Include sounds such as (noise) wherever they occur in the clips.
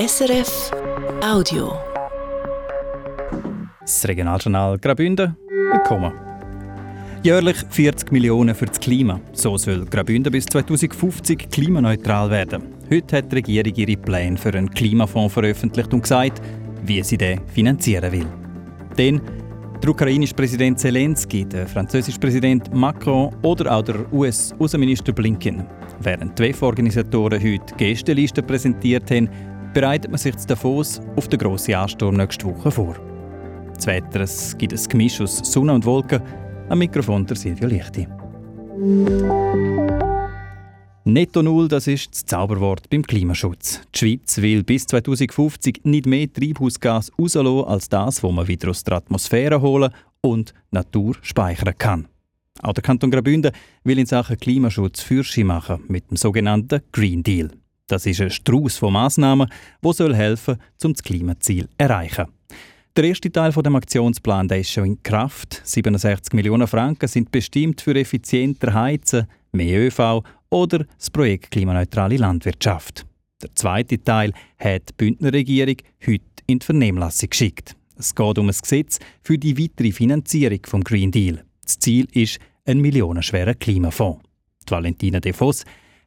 SRF Audio. Das Regionaljournal Graubünden. Willkommen. Jährlich 40 Millionen für das Klima. So soll Graubünden bis 2050 klimaneutral werden. Heute hat die Regierung ihre Pläne für einen Klimafonds veröffentlicht und gesagt, wie sie den finanzieren will. Denn der ukrainische Präsident Zelensky, der französische Präsident Macron oder auch der US-Außenminister Blinken. Während die WEF-Organisatoren heute Gästelisten präsentiert haben, bereitet man sich zu Davos auf den grossen Ansturm nächste Woche vor. Das Wetter es gibt ein Gemisch aus Sonne und Wolken. Am Mikrofon der Silvio Lichti. Netto Null, das ist das Zauberwort beim Klimaschutz. Die Schweiz will bis 2050 nicht mehr Treibhausgas rauslassen als das, was man wieder aus der Atmosphäre holen und Natur speichern kann. Auch der Kanton Graubünden will in Sachen Klimaschutz Fürsche machen mit dem sogenannten Green Deal. Das ist ein Strauß von Massnahmen, der soll um das Klimaziel zu erreichen. Der erste Teil von dem Aktionsplan der ist schon in Kraft. 67 Millionen Franken sind bestimmt für effizienter Heizen, mehr ÖV oder das Projekt Klimaneutrale Landwirtschaft. Der zweite Teil hat die Bündner Regierung heute in die Vernehmlassung geschickt. Es geht um ein Gesetz für die weitere Finanzierung vom Green Deal. Das Ziel ist ein millionenschwerer Klimafonds. Die Valentina De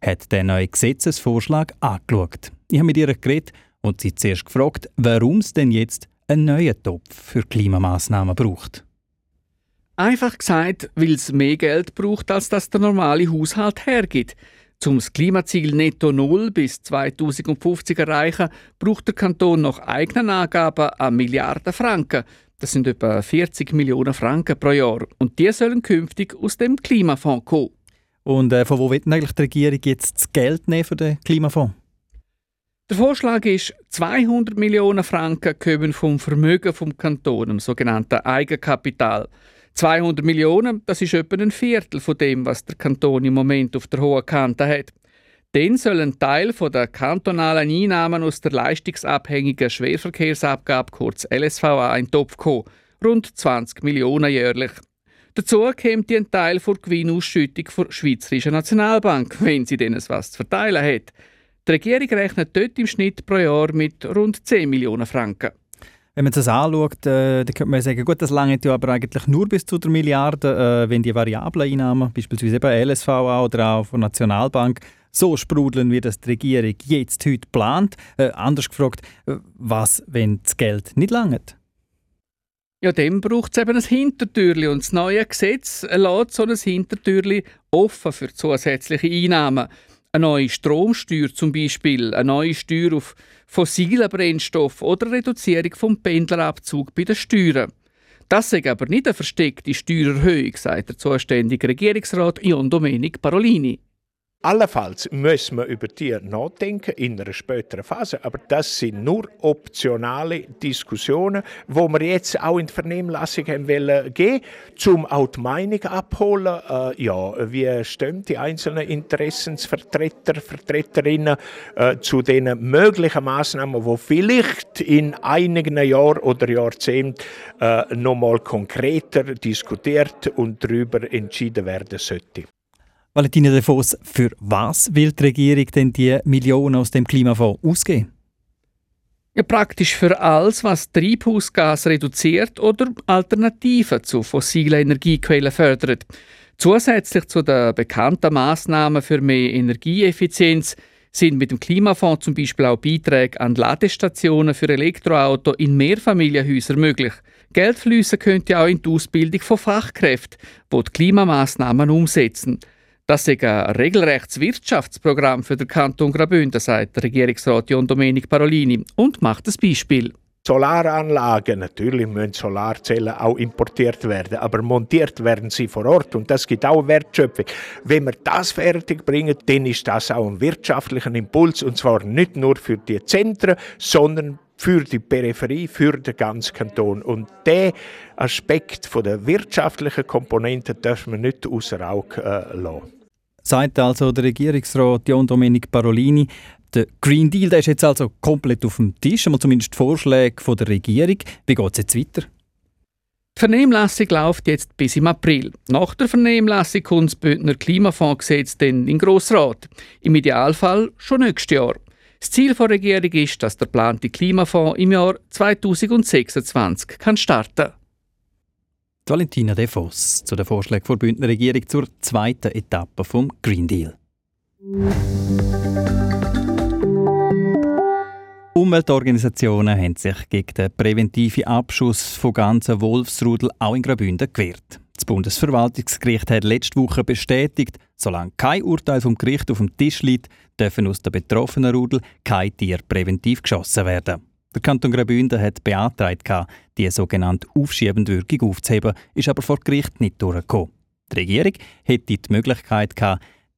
hat den neuen Gesetzesvorschlag angeschaut. Ich habe mit ihr geredet und sie zuerst gefragt, warum es denn jetzt einen neuen Topf für Klimamaßnahmen braucht. Einfach gesagt, weil es mehr Geld braucht, als das der normale Haushalt hergibt. Um das Klimaziel Netto Null bis 2050 erreichen, braucht der Kanton nach eigenen Angaben eine Milliarde Franken. Das sind etwa 40 Millionen Franken pro Jahr. Und die sollen künftig aus dem Klimafonds kommen. Und äh, von wo wird eigentlich die Regierung jetzt das Geld nehmen für den Klimafonds? Der Vorschlag ist, 200 Millionen Franken kommen vom Vermögen vom Kanton, dem sogenannten Eigenkapital. 200 Millionen, das ist etwa ein Viertel von dem, was der Kanton im Moment auf der hohen Kante hat. Dann soll ein Teil von der kantonalen Einnahmen aus der leistungsabhängigen Schwerverkehrsabgabe, kurz LSVA, in den Topf kommen. Rund 20 Millionen jährlich. Dazu kommt ein Teil der Gewinnausschüttung der Schweizerischen Nationalbank, wenn sie denn was zu verteilen hat. Die Regierung rechnet dort im Schnitt pro Jahr mit rund 10 Millionen Franken. Wenn man das anschaut, äh, dann könnte man sagen, gut, das lange ja aber eigentlich nur bis zu der Milliarde, äh, wenn die variablen Einnahmen, beispielsweise eben LSVA oder auch von Nationalbank, so sprudeln, wie das die Regierung jetzt heute plant. Äh, anders gefragt, äh, was, wenn das Geld nicht langt? Ja, dem braucht es eben ein Hintertürli und das neue Gesetz lässt so ein Hintertürli offen für zusätzliche Einnahmen. Eine neue Stromsteuer zum Beispiel, eine neue Steuer auf fossilen Brennstoff oder Reduzierung vom Pendlerabzug bei den Steuern. Das ist aber nicht eine versteckte Steuererhöhung, sagt der zuständige Regierungsrat Ion Domenic Parolini. Allenfalls müssen wir über die nachdenken in einer späteren Phase, aber das sind nur optionale Diskussionen, wo wir jetzt auch in die Vernehmlassung haben wollen gehen, zum auch die Meinung abholen. Äh, ja, wie stehen die einzelnen Interessensvertreter, Vertreterinnen äh, zu den möglichen Maßnahmen, wo vielleicht in einigen Jahren oder Jahrzehnten äh, nochmal konkreter diskutiert und darüber entschieden werden sollte. Valentina De Vos, für was will die Regierung denn die Millionen aus dem Klimafonds ausgeben? Ja, praktisch für alles, was Treibhausgas reduziert oder Alternativen zu fossilen Energiequellen fördert. Zusätzlich zu den bekannten Maßnahmen für mehr Energieeffizienz sind mit dem Klimafonds zum Beispiel auch Beiträge an Ladestationen für Elektroautos in Mehrfamilienhäusern möglich. Geld fließen könnte auch in die Ausbildung von Fachkräften, die die Klimamaßnahmen umsetzen. Das ist ein regelrechtes Wirtschaftsprogramm für den Kanton Graubünden, sagt Regierungsrat John Domenic Parolini und macht ein Beispiel. Solaranlagen, natürlich müssen Solarzellen auch importiert werden, aber montiert werden sie vor Ort und das gibt auch Wertschöpfung. Wenn wir das fertig bringen, dann ist das auch ein wirtschaftlicher Impuls und zwar nicht nur für die Zentren, sondern für die Peripherie, für den ganzen Kanton. Und der Aspekt von der wirtschaftlichen Komponente dürfen wir nicht außer Auge äh, lassen. Sagt also der Regierungsrat John Domenic Parolini. Der Green Deal der ist jetzt also komplett auf dem Tisch, einmal zumindest Vorschläge von der Regierung. Wie geht es jetzt weiter? Die Vernehmlassung läuft jetzt bis im April. Nach der Vernehmlassung kommt das Bündner Klimafondsgesetz dann in den Grossrat. Im Idealfall schon nächstes Jahr. Das Ziel der Regierung ist, dass der geplante Klimafonds im Jahr 2026 kann starten kann. Valentina De Vos zu den Vorschlägen der Bündner Regierung zur zweiten Etappe vom Green Deal. Umweltorganisationen haben sich gegen den präventiven Abschuss von ganzen Wolfsrudel auch in Graubünden gewehrt. Das Bundesverwaltungsgericht hat letzte Woche bestätigt, solange kein Urteil vom Gericht auf dem Tisch liegt, dürfen aus der betroffenen Rudel kein Tier präventiv geschossen werden. Der Kanton Graubünden hat beantragt, die sogenannte aufschiebende Wirkung aufzuheben, ist aber vor Gericht nicht durchgekommen. Die Regierung hätte die Möglichkeit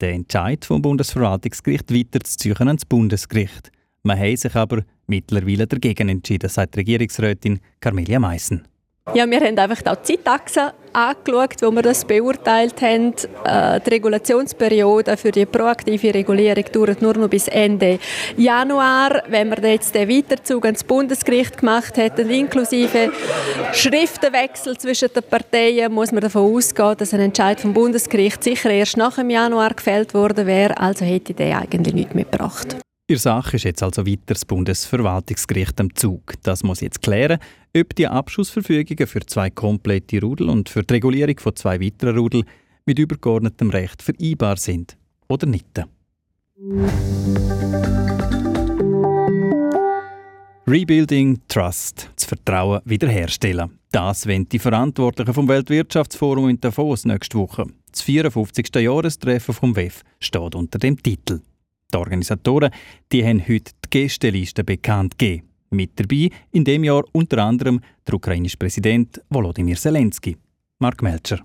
den Entscheid vom Bundesverwaltungsgericht weiterzuziehen ans Bundesgericht. Man hat sich aber mittlerweile dagegen entschieden, sagt Regierungsrätin Carmelia Meissen. Ja, wir haben einfach auch die Zeitachse angeschaut, wo wir das beurteilt haben. Äh, die Regulationsperiode für die proaktive Regulierung dauert nur noch bis Ende Januar. Wenn wir jetzt den Weiterzug ans Bundesgericht gemacht hätten, inklusive Schriftenwechsel zwischen den Parteien, muss man davon ausgehen, dass ein Entscheid vom Bundesgericht sicher erst nach dem Januar gefällt worden wäre. Also hätte der eigentlich nichts mehr Ihre Sache ist jetzt also weiter das Bundesverwaltungsgericht am Zug. Das muss jetzt klären, ob die Abschussverfügungen für zwei komplette Rudel und für die Regulierung von zwei weiteren Rudel mit übergeordnetem Recht vereinbar sind oder nicht. Rebuilding Trust, das Vertrauen wiederherstellen. Das wollen die Verantwortlichen vom Weltwirtschaftsforum in Davos nächste Woche. Das 54. Jahrestreffen vom WEF steht unter dem Titel. Die Organisatoren die haben heute die Gästeliste bekannt gegeben. Mit dabei in dem Jahr unter anderem der ukrainische Präsident Volodymyr Zelensky. Mark Melcher.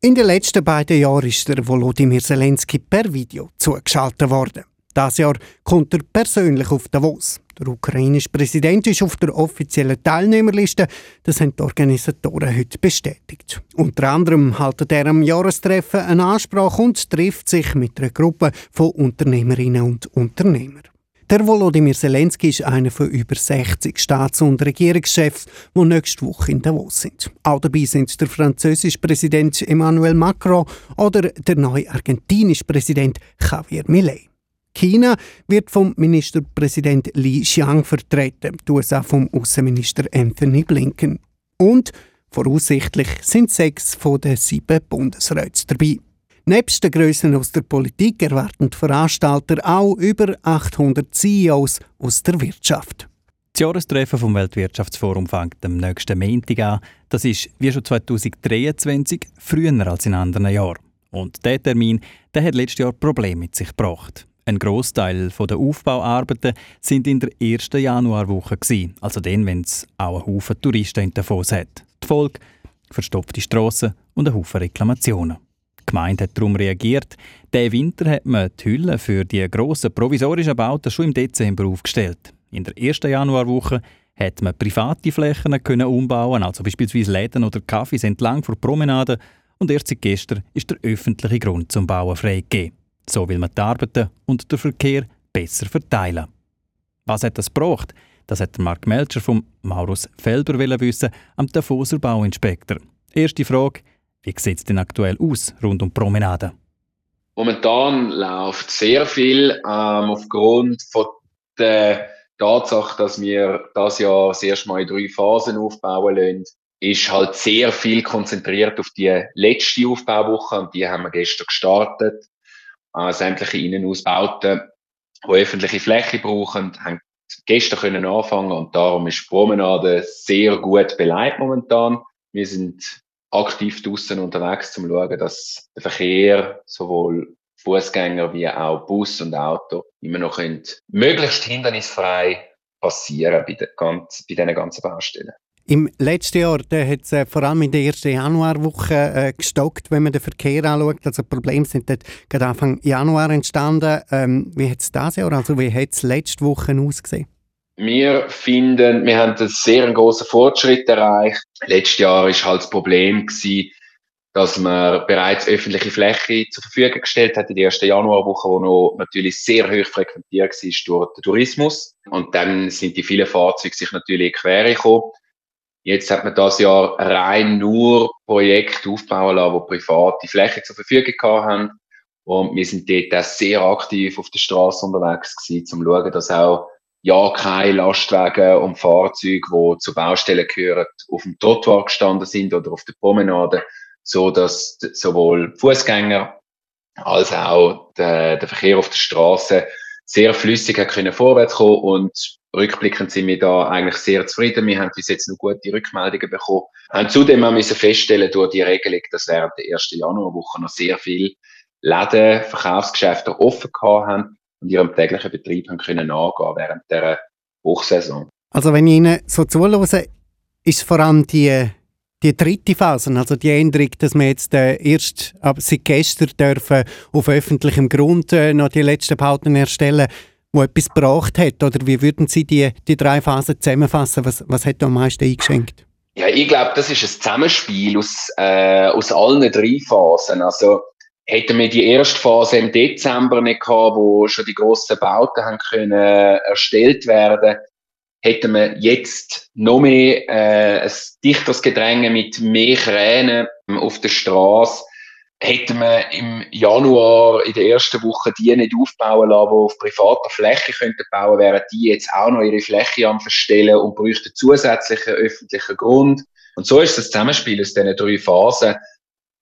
In den letzten beiden Jahren ist der Volodymyr Zelensky per Video zugeschaltet worden. Das Jahr kommt er persönlich auf Davos. Der ukrainische Präsident ist auf der offiziellen Teilnehmerliste. Das haben die Organisatoren heute bestätigt. Unter anderem haltet er am Jahrestreffen eine Ansprache und trifft sich mit einer Gruppe von Unternehmerinnen und Unternehmern. Der Volodymyr Zelensky ist einer von über 60 Staats- und Regierungschefs, die nächste Woche in Davos sind. Auch dabei sind der französische Präsident Emmanuel Macron oder der neue argentinische Präsident Javier Milei. China wird vom Ministerpräsident Li Xiang vertreten, die USA vom Außenminister Anthony Blinken. Und voraussichtlich sind sechs von den sieben Bundesräten dabei. Nebst den Grössen aus der Politik erwarten die Veranstalter auch über 800 CEOs aus der Wirtschaft. Das Jahrestreffen vom Weltwirtschaftsforum fängt am nächsten Montag an. Das ist, wie schon 2023, früher als in anderen Jahren. Und der Termin der hat letztes Jahr Probleme mit sich gebracht. Ein Großteil der Aufbauarbeiten sind in der ersten Januarwoche also dann, wenn es auch einen Haufen Touristen in Davos hat. Die Folge verstopfte Strassen und ein Haufen Reklamationen. Die Gemeinde hat darum reagiert. Diesen Winter hat man die Hüllen für die grossen provisorischen Bauten schon im Dezember aufgestellt. In der ersten Januarwoche hat man private Flächen können umbauen, also beispielsweise Läden oder Cafés entlang vor Promenaden. Und erst seit gestern ist der öffentliche Grund zum Bauen freigegeben. So will man die Arbeiten und den Verkehr besser verteilen. Was hat das gebraucht? Das hat Mark Melcher vom Maurus Felber wissen, am Davoser Bauinspektor. Erste Frage, wie sieht es denn aktuell aus rund um Promenade? Momentan läuft sehr viel ähm, aufgrund von der Tatsache, dass wir das Jahr das erste Mal in drei Phasen aufbauen lassen, ist halt sehr viel konzentriert auf die letzte Aufbauwoche und die haben wir gestern gestartet äh, sämtliche Innenausbauten, die öffentliche Fläche brauchen, haben gestern können anfangen und darum ist die Promenade sehr gut beleidigt momentan. Wir sind aktiv draußen unterwegs, um zu schauen, dass der Verkehr sowohl Fußgänger wie auch Bus und Auto immer noch möglichst hindernisfrei passieren bei, den, bei diesen ganzen Baustellen. Im letzten Jahr hat es äh, vor allem in der ersten Januarwoche äh, gestockt, wenn man den Verkehr anschaut. Also Probleme sind dort gerade Anfang Januar entstanden. Ähm, wie hat es das Jahr, also wie hat es letzte Woche ausgesehen? Wir finden, wir haben einen sehr großen Fortschritt erreicht. Letztes Jahr war halt das Problem gewesen, dass man bereits öffentliche Fläche zur Verfügung gestellt hat in der ersten Januarwoche, wo noch natürlich sehr hoch frequentiert war durch den Tourismus. Und dann sind die vielen Fahrzeuge sich natürlich quer gekommen. Jetzt hat man das Jahr rein nur Projekte aufbauen lassen, wo private Flächen zur Verfügung haben. Und wir sind dort auch sehr aktiv auf der Straße unterwegs gewesen, um zu schauen, dass auch ja keine Lastwagen und Fahrzeuge, die zu Baustellen gehören, auf dem Trottoir gestanden sind oder auf der Promenade, so dass sowohl Fußgänger als auch der, der Verkehr auf der Straße sehr flüssig hat können vorwärts kommen und rückblickend sind wir da eigentlich sehr zufrieden. Wir haben bis jetzt noch gute Rückmeldungen bekommen. Wir haben zudem auch müssen feststellen durch die Regelung, dass während der ersten Januarwoche noch sehr viele Läden, Verkaufsgeschäfte offen gehabt haben und ihrem täglichen Betrieb haben können nachgehen während der Hochsaison. Also wenn ich Ihnen so zuhöre, ist vor allem die, die dritte Phase, also die Änderung, dass wir jetzt äh, erst ab seit gestern dürfen auf öffentlichem Grund äh, noch die letzten Bauten erstellen, wo etwas gebracht hat? Oder wie würden Sie die, die drei Phasen zusammenfassen? Was, was hat da am meisten eingeschenkt? Ja, ich glaube, das ist ein Zusammenspiel aus, äh, aus allen drei Phasen. Also hätten wir die erste Phase im Dezember nicht gehabt, wo schon die grossen Bauten haben können erstellt werden, hätten wir jetzt noch mehr äh, ein dichteres Gedränge mit mehr Kränen auf der Straße hätten wir im Januar in der ersten Woche die nicht aufbauen lassen, die auf privater Fläche könnten bauen, wären die jetzt auch noch ihre Fläche am Verstellen und bräuchten zusätzlichen öffentlichen Grund. Und so ist das Zusammenspiel aus diesen drei Phasen,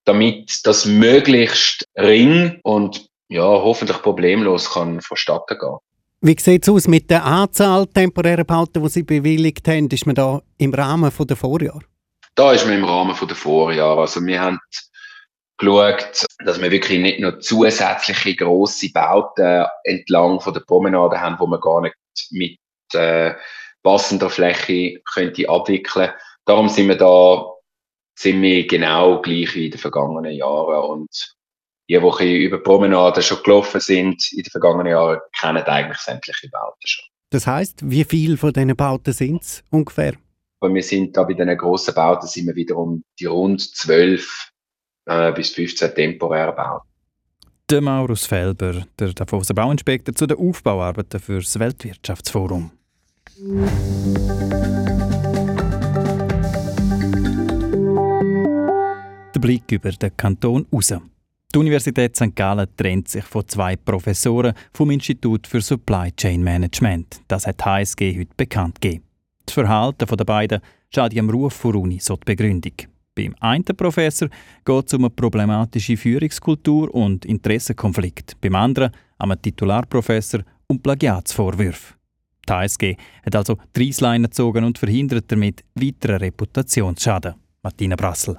damit das möglichst ring und ja, hoffentlich problemlos kann vonstatten gehen. Wie sieht es aus mit der Anzahl temporärer Bauten, die Sie bewilligt haben? Ist man da im Rahmen der Vorjahr? Da ist man im Rahmen der Vorjahr. Also wir haben geschaut, dass wir wirklich nicht noch zusätzliche grosse Bauten entlang von der Promenade haben, wo man gar nicht mit äh, passender Fläche könnte abwickeln. Darum sind wir da wir genau gleich wie in den vergangenen Jahren und die, die über Promenade schon gelaufen sind in den vergangenen Jahren, kennen eigentlich sämtliche Bauten schon. Das heißt, wie viele von diesen Bauten sind es ungefähr? Und wir sind da bei diesen grossen Bauten sind wir wiederum die rund zwölf äh, bis 15 temporär baut. Der Maurus Felber, der Davoser Bauinspektor, zu den Aufbauarbeiten für das Weltwirtschaftsforum. Der Blick über den Kanton raus. Die Universität St. Gallen trennt sich von zwei Professoren vom Institut für Supply Chain Management. Das hat HSG heute bekannt gegeben. Das Verhalten der beiden schaut am Ruf vor Uni so die Begründung. Beim einen Professor geht es um eine problematische Führungskultur und Interessenkonflikt. Beim anderen, einem Titularprofessor, um Plagiatsvorwürfe. Die HSG hat also die Reissleine gezogen und verhindert damit weiteren Reputationsschaden. Martina Brassel.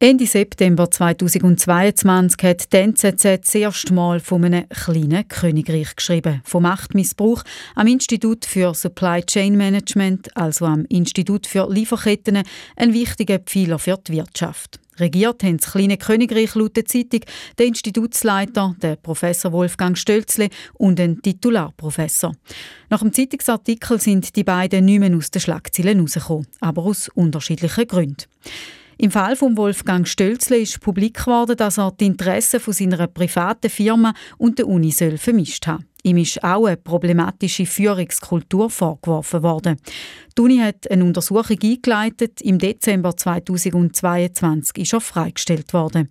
Ende September 2022 hat die NZZ das erste Mal von einem kleinen Königreich geschrieben. Vom Machtmissbrauch am Institut für Supply Chain Management, also am Institut für Lieferketten, ein wichtiger Pfeiler für die Wirtschaft. Regiert haben das kleine Königreich laut der Zeitung der Institutsleiter, der Professor Wolfgang Stölzle und ein Titularprofessor. Nach dem Zeitungsartikel sind die beiden nicht mehr aus den Schlagzeilen herausgekommen, aber aus unterschiedlichen Gründen. Im Fall von Wolfgang Stölzle ist publik geworden, dass er die Interessen von seiner privaten Firma und der Uni vermischt haben. Ihm ist auch eine problematische Führungskultur vorgeworfen worden. Die hat eine Untersuchung eingeleitet. Im Dezember 2022 ist er freigestellt worden.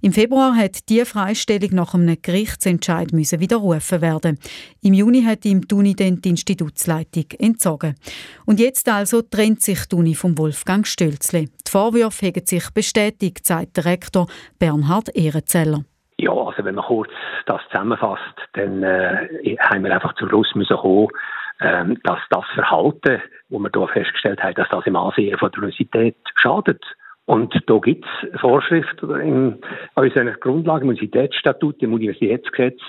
Im Februar hat die Freistellung nach einem Gerichtsentscheid müssen widerrufen werden. Im Juni hat ihm die dann die Institutsleitung entzogen. Und jetzt also trennt sich die vom Wolfgang Stölzle. Die Vorwürfe haben sich bestätigt, sagt der Rektor Bernhard Ehrenzeller. Ja, also wenn man kurz das zusammenfasst, dann äh, haben wir einfach zum Schluss müssen kommen, ähm, dass das Verhalten, wo wir hier festgestellt haben, dass das im Ansehen von der Universität schadet. Und da gibt es Vorschriften in unseren Grundlagen, im Universitätsstatut, im Universitätsgesetz,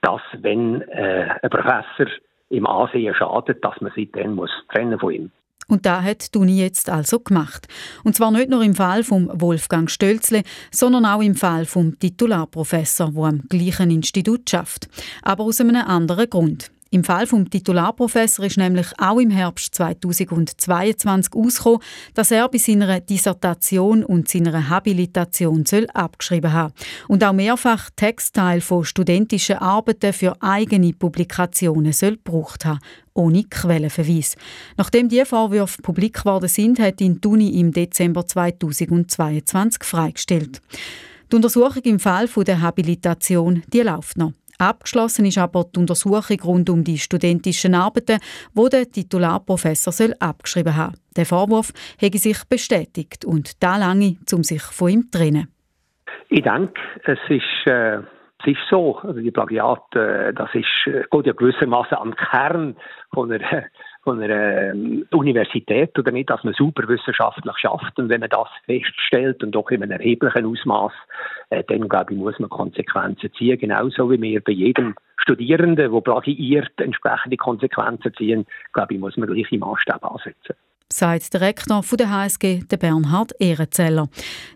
dass wenn äh, ein Professor im Ansehen schadet, dass man sich dann muss trennen von ihm. Und da hat die jetzt also gemacht. Und zwar nicht nur im Fall von Wolfgang Stölzle, sondern auch im Fall vom Titularprofessor, der am gleichen Institut schafft. Aber aus einem anderen Grund. Im Fall vom Titularprofessor ist nämlich auch im Herbst 2022 ausgekommen, dass er bei seiner Dissertation und seiner Habilitation soll abgeschrieben haben und auch mehrfach Textteile von studentischen Arbeiten für eigene Publikationen soll gebraucht haben, ohne Quellenverweis. Nachdem die Vorwürfe publik geworden sind, hat ihn Tuni im Dezember 2022 freigestellt. Die Untersuchung im Fall der Habilitation die läuft noch. Abgeschlossen ist aber die Untersuchung rund um die studentischen Arbeiten, wo der Titularprofessor soll abgeschrieben haben. Der Vorwurf hätte sich bestätigt und da lange, um sich von ihm zu trennen. Ich denke, es ist, äh, es ist so, also die Plagiat, äh, das ist, äh, geht ja gewissermaßen am Kern von einer, (laughs) von einer ähm, Universität oder nicht, dass man super wissenschaftlich schafft. Und wenn man das feststellt und doch in einem erheblichen Ausmaß, äh, dann glaube ich, muss man Konsequenzen ziehen. Genauso wie wir bei jedem Studierenden, der plagiiert, entsprechende Konsequenzen ziehen, glaube ich, muss man gleiche Maßstäbe ansetzen sagt der Rektor der HSG, der Bernhard Ehrenzeller.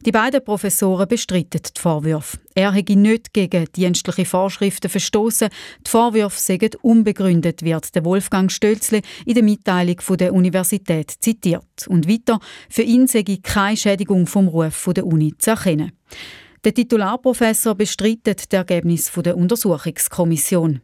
Die beiden Professoren bestreiten die Vorwürfe. Er hätte nicht gegen dienstliche Vorschriften verstoßen. Die Vorwürfe seien unbegründet, wird der Wolfgang Stölzle in der Mitteilung der Universität zitiert. Und weiter, für ihn sei keine Schädigung vom Ruf der Uni zu erkennen. Der Titularprofessor bestreitet das Ergebnis der Untersuchungskommission.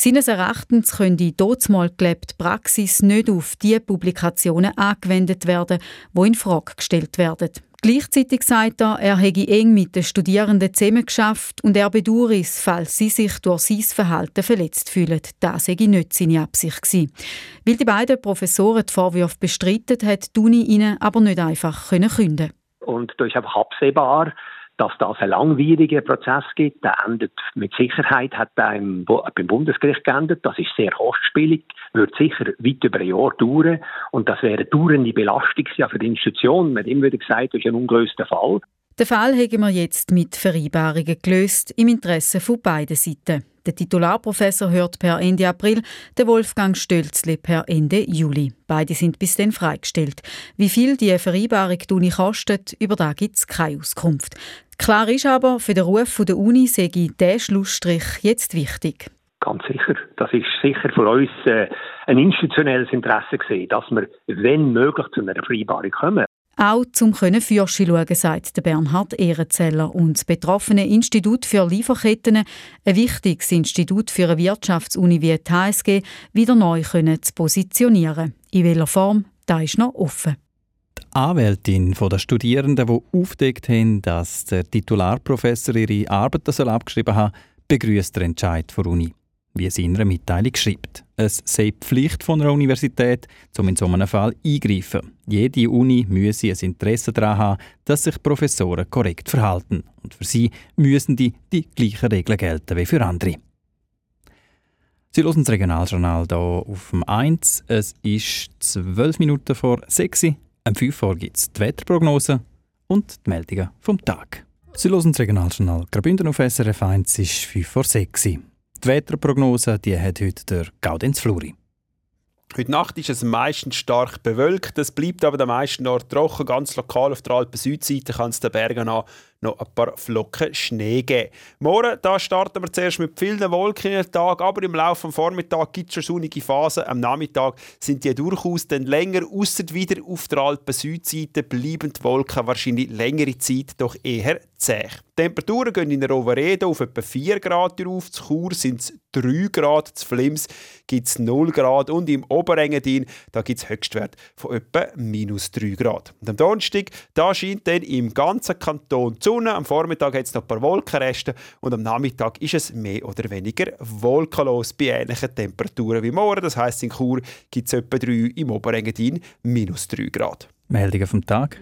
Seines Erachtens können die dort mal gelebte Praxis nicht auf die Publikationen angewendet werden, wo in Frage gestellt werden. Gleichzeitig sagt er, er hätte eng mit den Studierenden zusammengeschafft und er bedauere es, falls sie sich durch sein Verhalten verletzt fühlen. Das sei nicht seine Absicht gewesen. Weil die beiden Professoren die Vorwürfe bestreiten, hat die Uni ihnen aber nicht einfach künden Und da ist einfach absehbar, dass das ein langwieriger Prozess gibt. Der endet mit Sicherheit, hat beim, beim Bundesgericht geendet. Das ist sehr kostspielig, wird sicher weit über ein Jahr dauern. Und das wäre eine dauernde Belastung für die Institution. Man hat immer wieder gesagt, das ist ein ungelöster Fall. Den Fall haben wir jetzt mit Vereinbarungen gelöst, im Interesse von beiden Seiten. Der Titularprofessor hört per Ende April, der Wolfgang Stölzli per Ende Juli. Beide sind bis dann freigestellt. Wie viel die Vereinbarung Uni kostet, über da gibt es keine Auskunft. Klar ist aber, für den Ruf der Uni sei dieser Schlussstrich jetzt wichtig. Ganz sicher. Das ist sicher für uns äh, ein institutionelles Interesse gesehen, dass wir, wenn möglich, zu einer Vereinbarung kommen. Auch zum können Fürsche schauen, sagt der Bernhard Ehrenzeller. Und das betroffene Institut für Lieferketten, ein wichtiges Institut für eine Wirtschaftsuni wie die HSG, wieder neu können zu positionieren. In welcher Form, da ist noch offen. Die Anwältin der Studierenden, die aufdeckt haben, dass der Titularprofessor ihre Arbeiten abgeschrieben hat, begrüßt den Entscheid der Uni wie sie in einer Mitteilung schreibt. Es sei Pflicht von einer Universität, um in so einem Fall eingreifen. Jede Uni müsse ein Interesse daran haben, dass sich Professoren korrekt verhalten. Und für sie müssen die, die gleichen Regeln gelten wie für andere. Sie hören das Regionaljournal hier auf dem 1. Es ist 12 Minuten vor 6 Uhr. Am 5 Uhr gibt es die Wetterprognose und die Meldungen vom Tag. Sie hören das Regionaljournal Graubünden auf SRF 1. Es ist 5 vor 6 Uhr. Die Wetterprognose die hat heute der Gaudenz Fluri. Heute Nacht ist es meistens stark bewölkt. Es bleibt aber der meisten Ort trocken. Ganz lokal auf der Alpen-Südseite kann es den Bergen an noch ein paar Flocken Schnee geben. Morgen da starten wir zuerst mit vielen Wolken den Tag, aber im Laufe des Vormittags gibt es schon sonnige Phasen. Am Nachmittag sind die durchaus dann länger, außer wieder auf der Alpen-Südseite bleiben die Wolken wahrscheinlich längere Zeit doch eher zäh. Die Temperaturen gehen in Roveredo auf etwa 4 Grad auf, zu Chur sind es 3 Grad, zu Flims gibt es 0 Grad und im Oberengadin gibt es Höchstwert von etwa minus 3 Grad. Und am Donnerstag da scheint dann im ganzen Kanton die Sonne, am Vormittag hat es noch ein paar Wolkenreste und am Nachmittag ist es mehr oder weniger wolkenlos bei ähnlichen Temperaturen wie morgen. Das heisst, in Chur gibt es etwa 3, im Oberengadin minus 3 Grad. Meldungen vom Tag.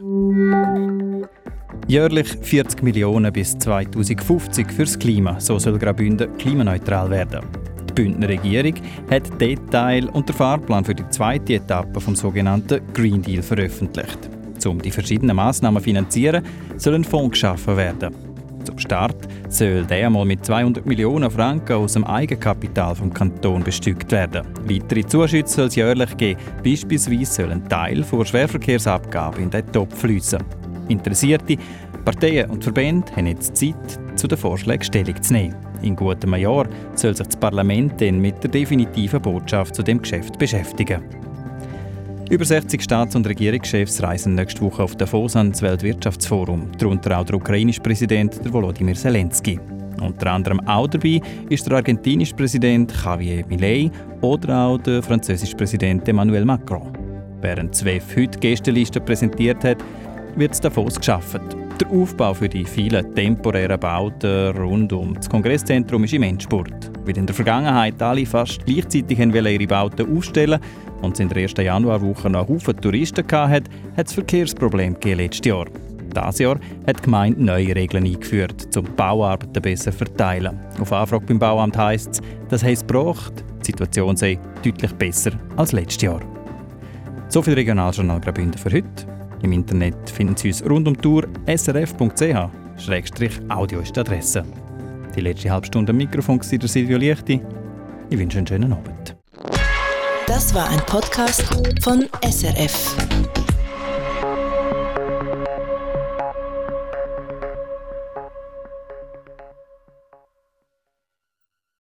Jährlich 40 Millionen bis 2050 fürs Klima. So soll Graubünden klimaneutral werden. Die Bündner Regierung hat Detail und den Fahrplan für die zweite Etappe vom sogenannten Green Deal veröffentlicht. Um die verschiedenen Massnahmen zu finanzieren, soll ein Fonds geschaffen werden. Zum Start soll der einmal mit 200 Millionen Franken aus dem Eigenkapital vom Kanton bestückt werden. Weitere Zuschüsse soll es jährlich geben. Beispielsweise soll ein Teil der Schwerverkehrsabgabe in den Topf fließen. Interessierte Parteien und Verbände haben jetzt Zeit, zu den Vorschlägen Stellung zu nehmen. In gutem Jahr soll sich das Parlament dann mit der definitiven Botschaft zu dem Geschäft beschäftigen. Über 60 Staats- und Regierungschefs reisen nächste Woche auf Davos ans Weltwirtschaftsforum, darunter auch der ukrainische Präsident Volodymyr Zelensky. Unter anderem auch dabei ist der argentinische Präsident Javier Milei oder auch der französische Präsident Emmanuel Macron. Während ZWEF heute Gästeliste präsentiert hat, wird es Davos geschaffen. Der Aufbau für die vielen temporären Bauten rund um das Kongresszentrum ist im Endspurt. Weil in der Vergangenheit alle fast gleichzeitig ihre Bauten aufstellen und es in der ersten Januarwoche noch Haufen Touristen hatte, hat es Verkehrsprobleme letztes Jahr. Dieses Jahr hat die Gemeinde neue Regeln eingeführt, um die Bauarbeiten besser zu verteilen. Auf Anfrage beim Bauamt heisst es, das heisst es gebraucht, die Situation sei deutlich besser als letztes Jahr. So viel Regionaljournal Graubünden für heute. Im Internet finden Sie uns rund um Tour srf.ch-audio ist die Adresse. Die letzte halbe Stunde am Mikrofon war der Silvio Lichti. Ich wünsche einen schönen Abend. Das war ein Podcast von SRF.